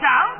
out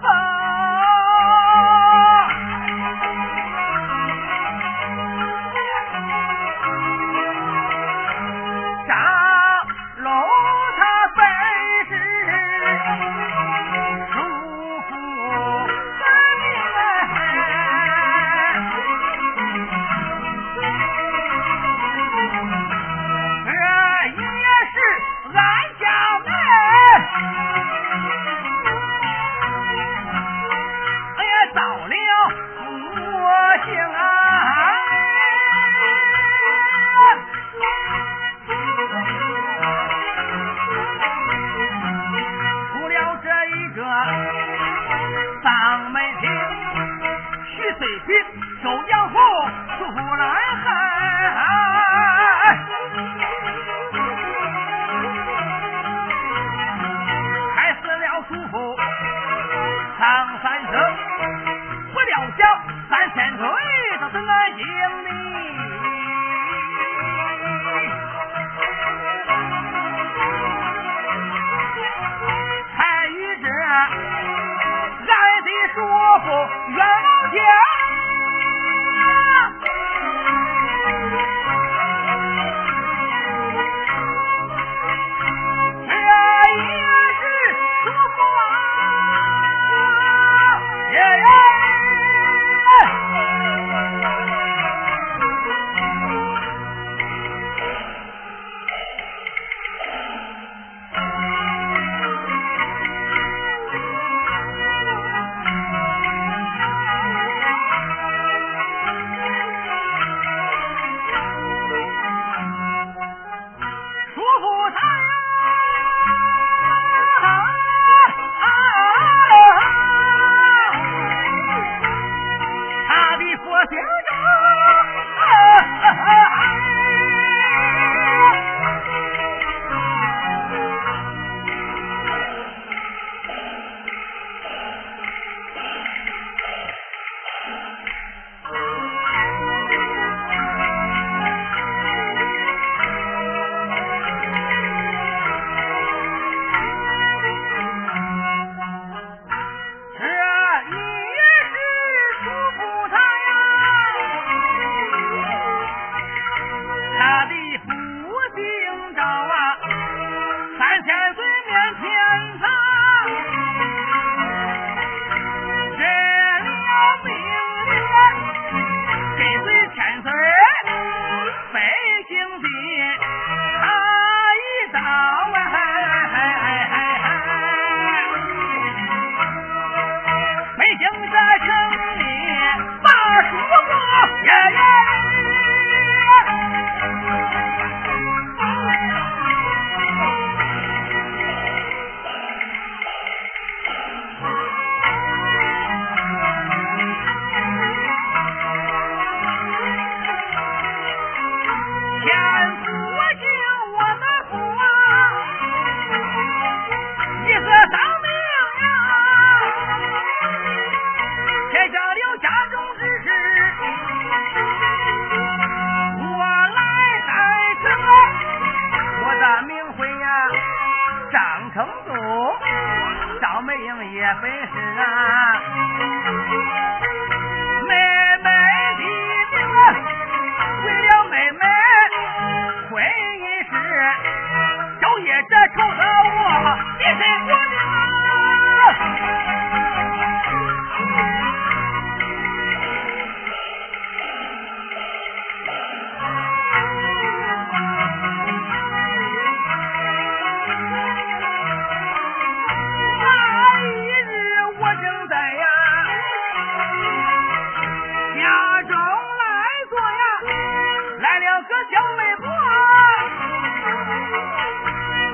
个小媒婆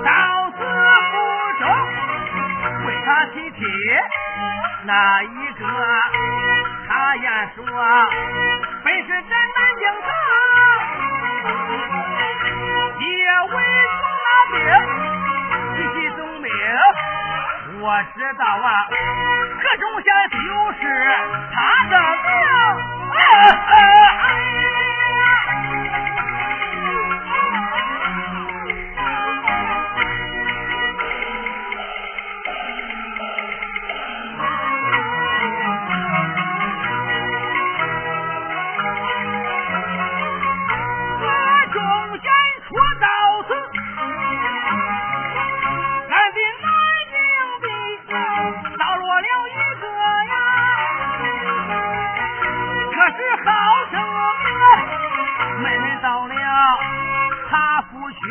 到死不忠为啥提亲那一个他也说本是咱南京城也为总拉病提起总命我知道啊可总想就是他的命啊啊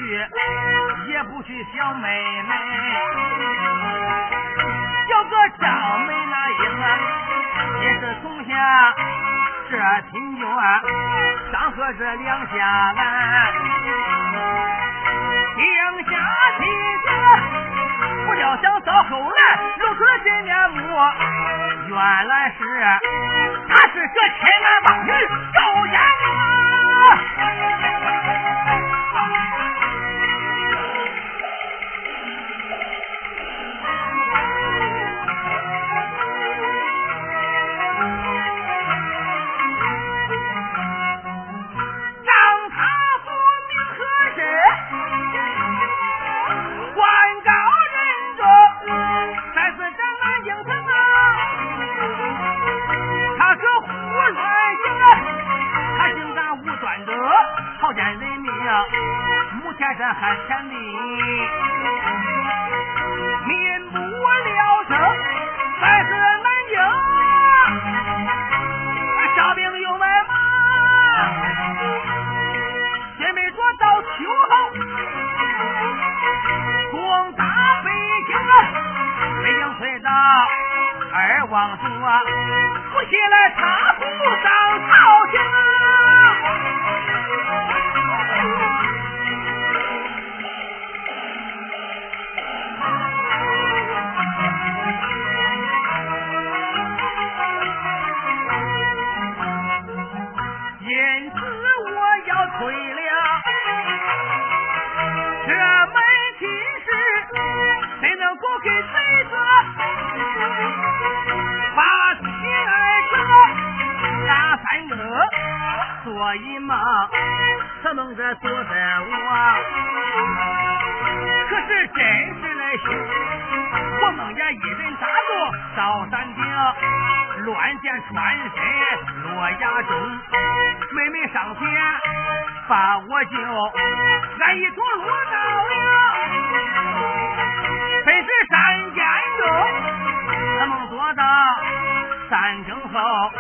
也不许小妹妹，叫个张美那英啊，也是从下这亲眷，张和这两下来，定下妻子，不料想到后来露出了真面目，原来是做一梦，这梦着做的我，可是真实来凶，我梦见一人打坐到山顶，乱箭穿身落崖中，妹妹上前把我救，俺一同落到了，本是山间中，他梦做到三更后，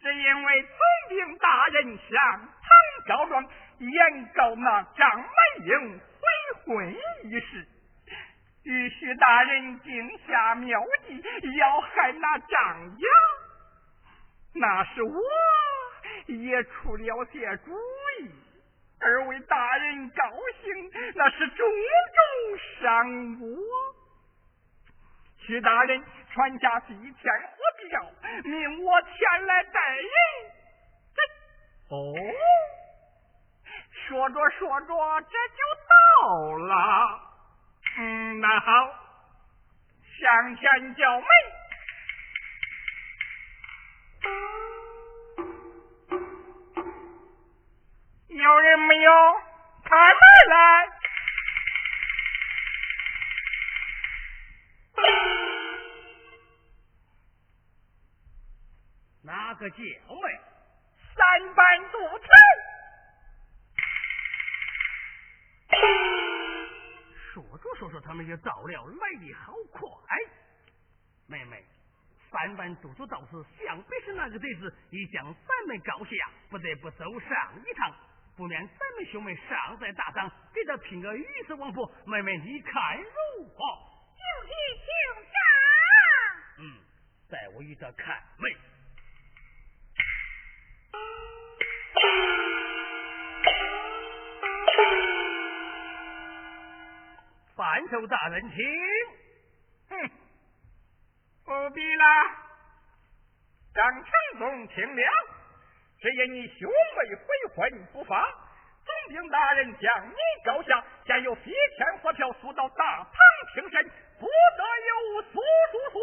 只因为总兵大人向唐昭庄严告那张美英悔婚一事，与徐大人定下妙计，要害那张扬，那是我也出了些主意，而为大人高兴，那是重重伤我。徐大人传下地天火票，命我前来带人。哦，说着说着，这就到了。嗯，那好，向前叫门。有人没有？开门来。哪个叫妹？三班督头。说着说着，他们就到了，来的好快。妹妹，三班督主到此，想必是那个贼子已将咱们告下，不得不走上一趟，不免咱们兄妹尚在大当，给他拼个鱼死网破。妹妹，你看如何？就地请上。嗯，在我与他看妹。范寿大人，请。哼，不必啦。张成宗听了，只因你兄妹悔婚不发，总兵大人将你招下，现有飞天火票送到大堂庭审，不得有所疏疏。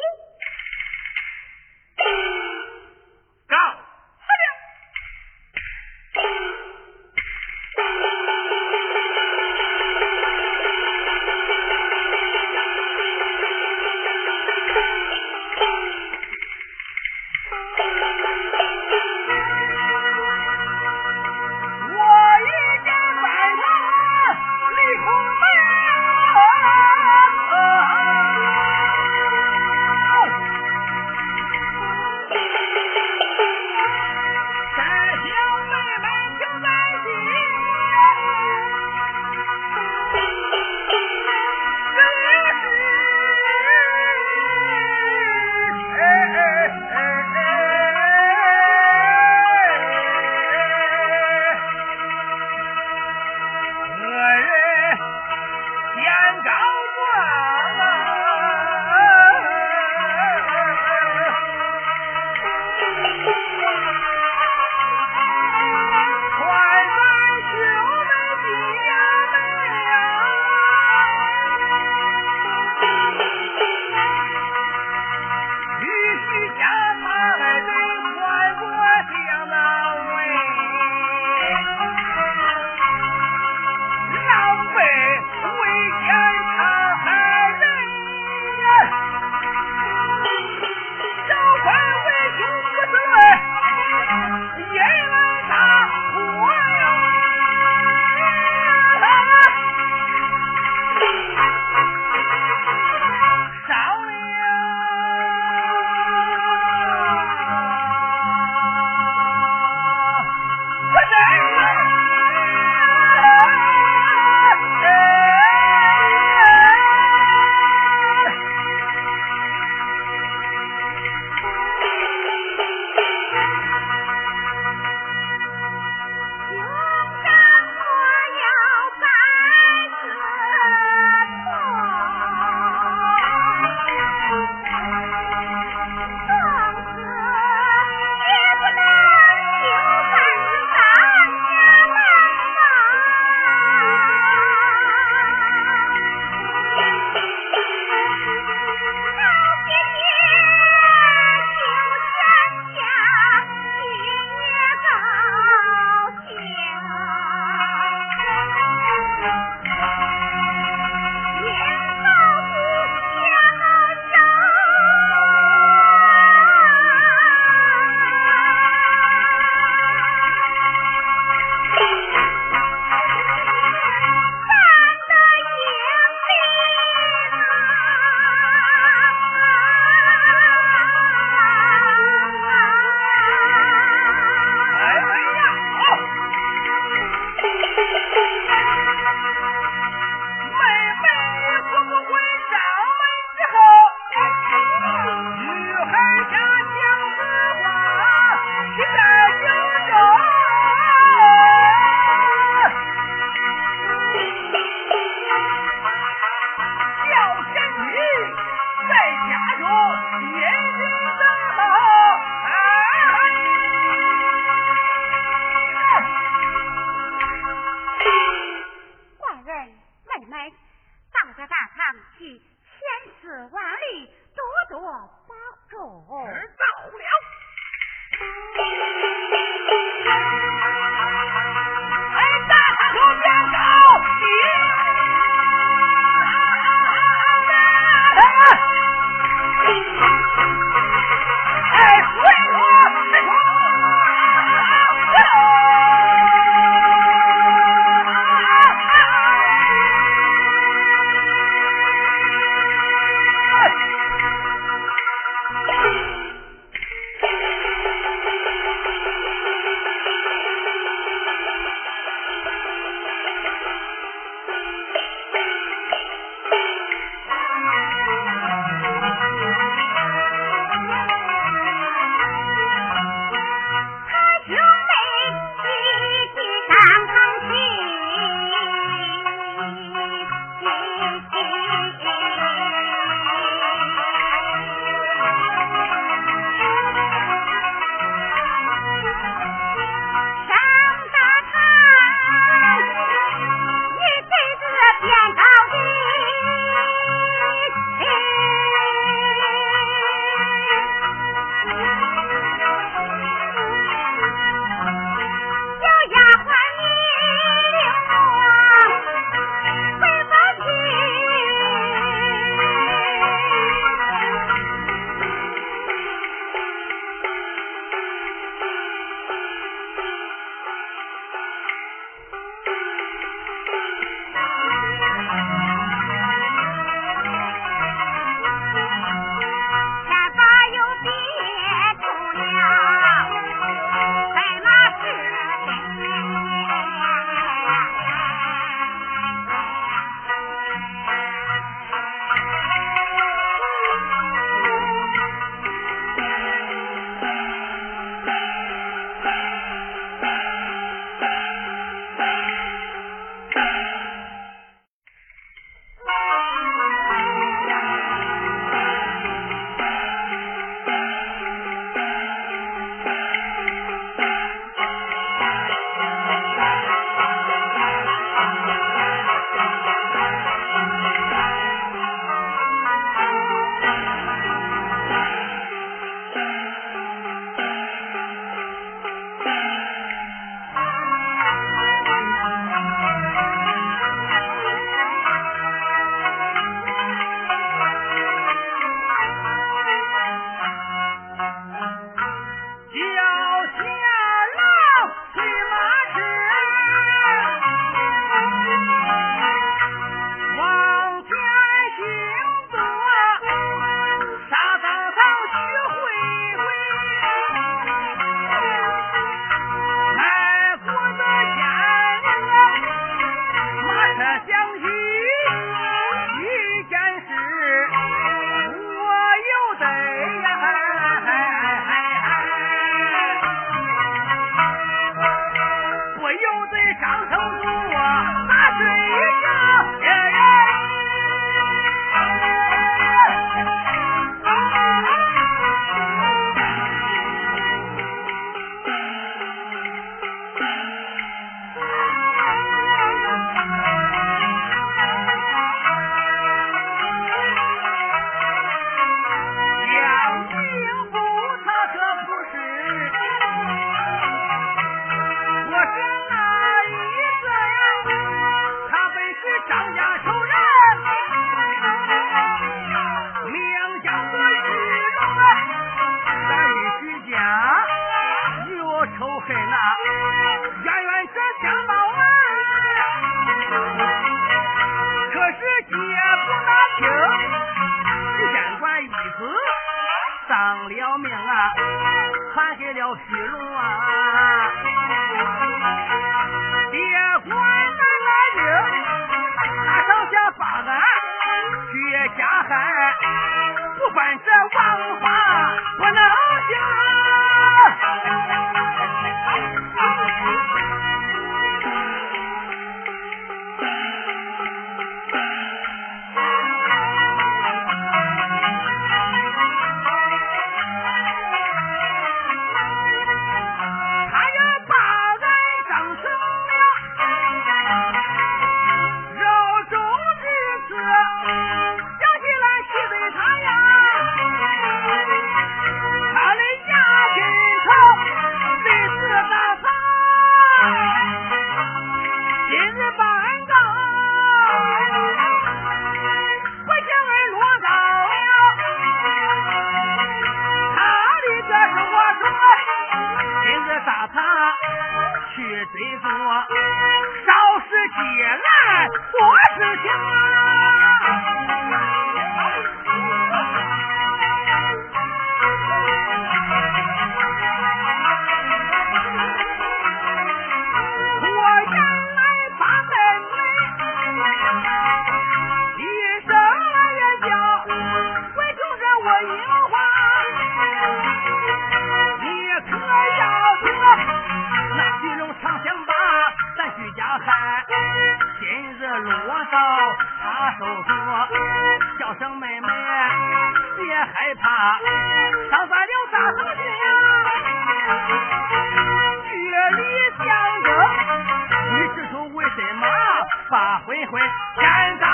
法回回天在